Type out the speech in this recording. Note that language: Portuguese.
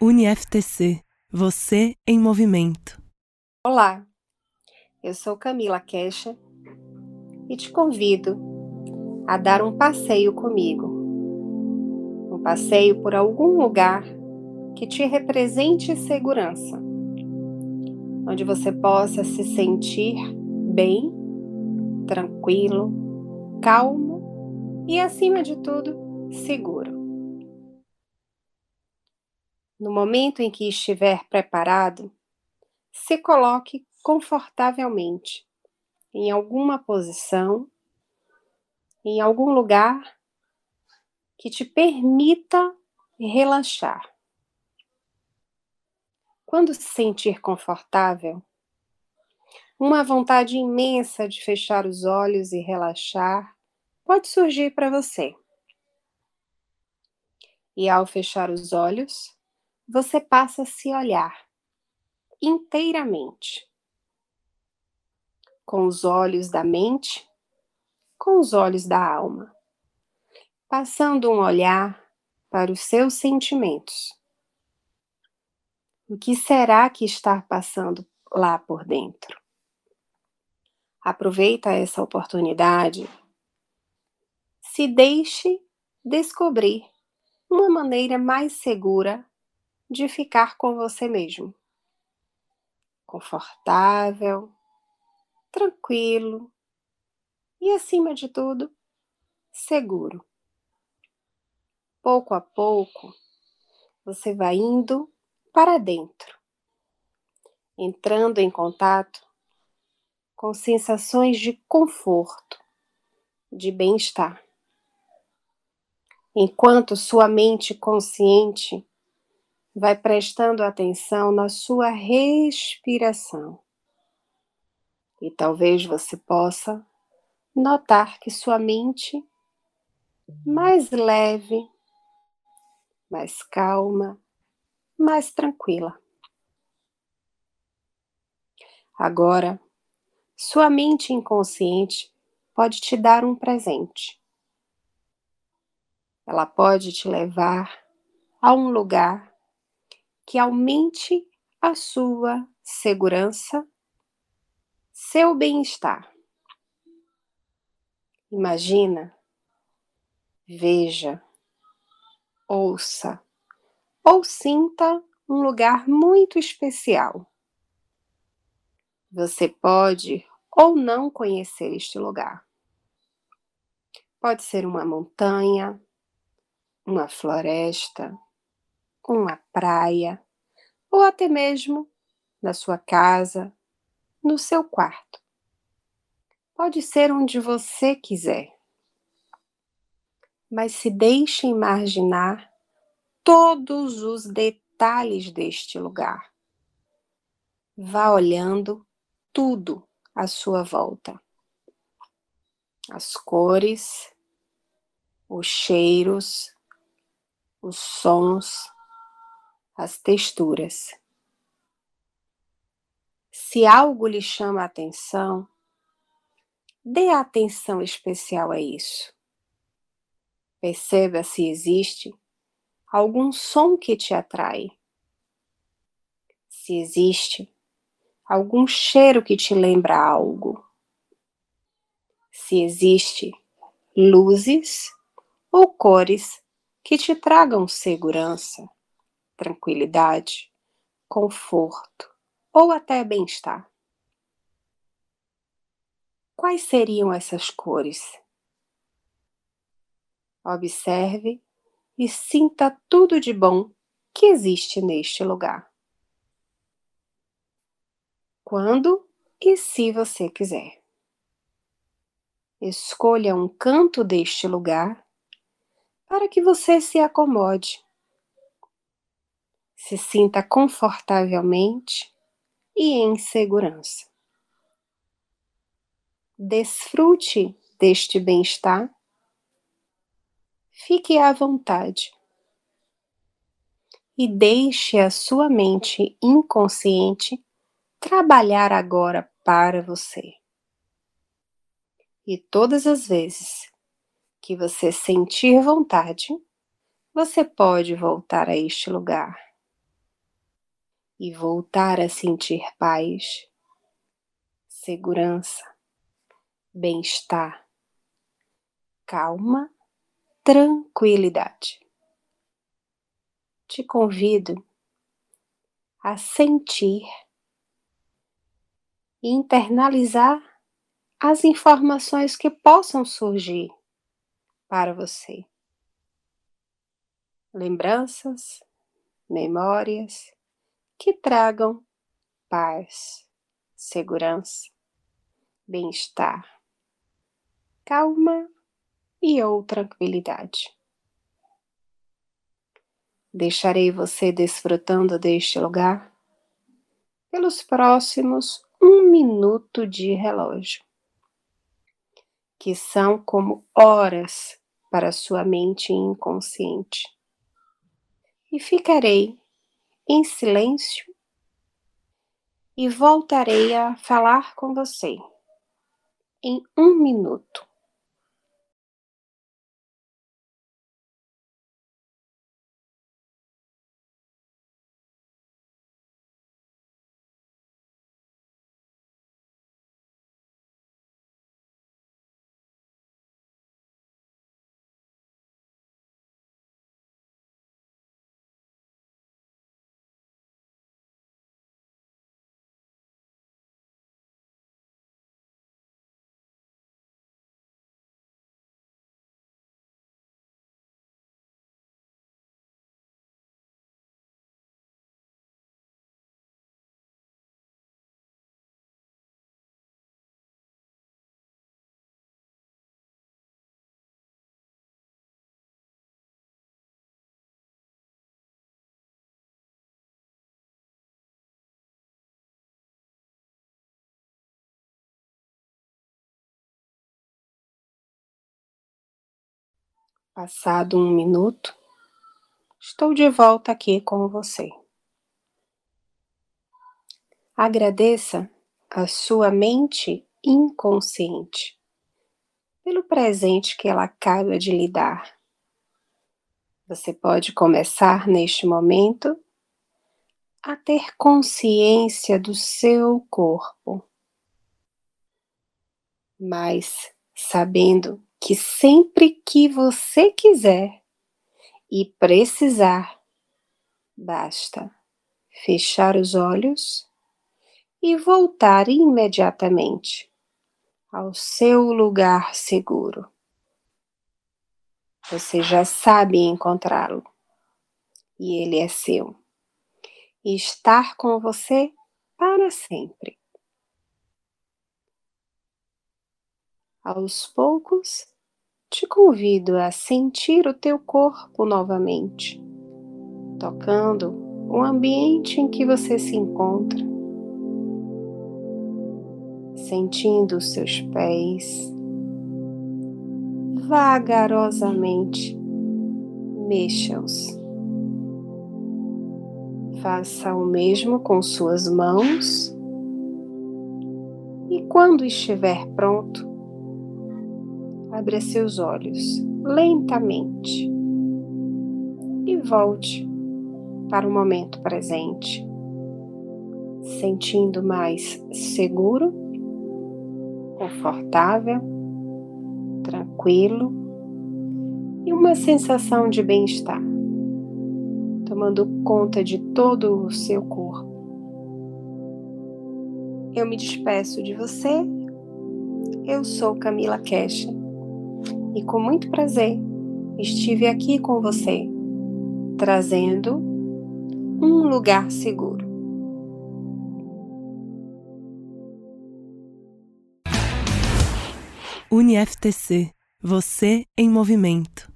UniFTC. Você em movimento. Olá, eu sou Camila Queixa e te convido a dar um passeio comigo. Um passeio por algum lugar que te represente segurança, onde você possa se sentir bem, tranquilo, calmo e, acima de tudo, seguro. No momento em que estiver preparado, se coloque confortavelmente em alguma posição, em algum lugar que te permita relaxar. Quando se sentir confortável, uma vontade imensa de fechar os olhos e relaxar pode surgir para você. E ao fechar os olhos, você passa a se olhar inteiramente. Com os olhos da mente, com os olhos da alma, passando um olhar para os seus sentimentos. O que será que está passando lá por dentro? Aproveita essa oportunidade. Se deixe descobrir uma maneira mais segura de ficar com você mesmo. Confortável, tranquilo e, acima de tudo, seguro. Pouco a pouco, você vai indo para dentro, entrando em contato com sensações de conforto, de bem-estar. Enquanto sua mente consciente vai prestando atenção na sua respiração. E talvez você possa notar que sua mente mais leve, mais calma, mais tranquila. Agora, sua mente inconsciente pode te dar um presente. Ela pode te levar a um lugar que aumente a sua segurança, seu bem-estar. Imagina, veja, ouça ou sinta um lugar muito especial. Você pode ou não conhecer este lugar. Pode ser uma montanha, uma floresta, uma praia, ou até mesmo na sua casa, no seu quarto. Pode ser onde você quiser. Mas se deixe imaginar todos os detalhes deste lugar. Vá olhando tudo à sua volta. As cores, os cheiros, os sons, as texturas. Se algo lhe chama a atenção, dê atenção especial a isso. Perceba se existe algum som que te atrai. Se existe algum cheiro que te lembra algo. Se existe luzes ou cores que te tragam segurança tranquilidade, conforto ou até bem-estar. Quais seriam essas cores? Observe e sinta tudo de bom que existe neste lugar. Quando e se você quiser. Escolha um canto deste lugar para que você se acomode se sinta confortavelmente e em segurança. Desfrute deste bem-estar. Fique à vontade. E deixe a sua mente inconsciente trabalhar agora para você. E todas as vezes que você sentir vontade, você pode voltar a este lugar e voltar a sentir paz, segurança, bem-estar, calma, tranquilidade. Te convido a sentir e internalizar as informações que possam surgir para você. Lembranças, memórias que tragam paz, segurança, bem-estar, calma e ou tranquilidade. Deixarei você desfrutando deste lugar pelos próximos um minuto de relógio, que são como horas para sua mente inconsciente. E ficarei em silêncio e voltarei a falar com você em um minuto. Passado um minuto, estou de volta aqui com você. Agradeça a sua mente inconsciente pelo presente que ela acaba de lhe dar. Você pode começar neste momento a ter consciência do seu corpo, mas sabendo que sempre que você quiser e precisar, basta fechar os olhos e voltar imediatamente ao seu lugar seguro. Você já sabe encontrá-lo e ele é seu. E estar com você para sempre. Aos poucos, te convido a sentir o teu corpo novamente, tocando o ambiente em que você se encontra, sentindo os seus pés. Vagarosamente, mexa-os. Faça o mesmo com suas mãos. E quando estiver pronto, abra seus olhos lentamente e volte para o momento presente, sentindo mais seguro, confortável, tranquilo e uma sensação de bem-estar, tomando conta de todo o seu corpo. Eu me despeço de você. Eu sou Camila Kesha e com muito prazer estive aqui com você, trazendo um lugar seguro. UniFTC Você em Movimento.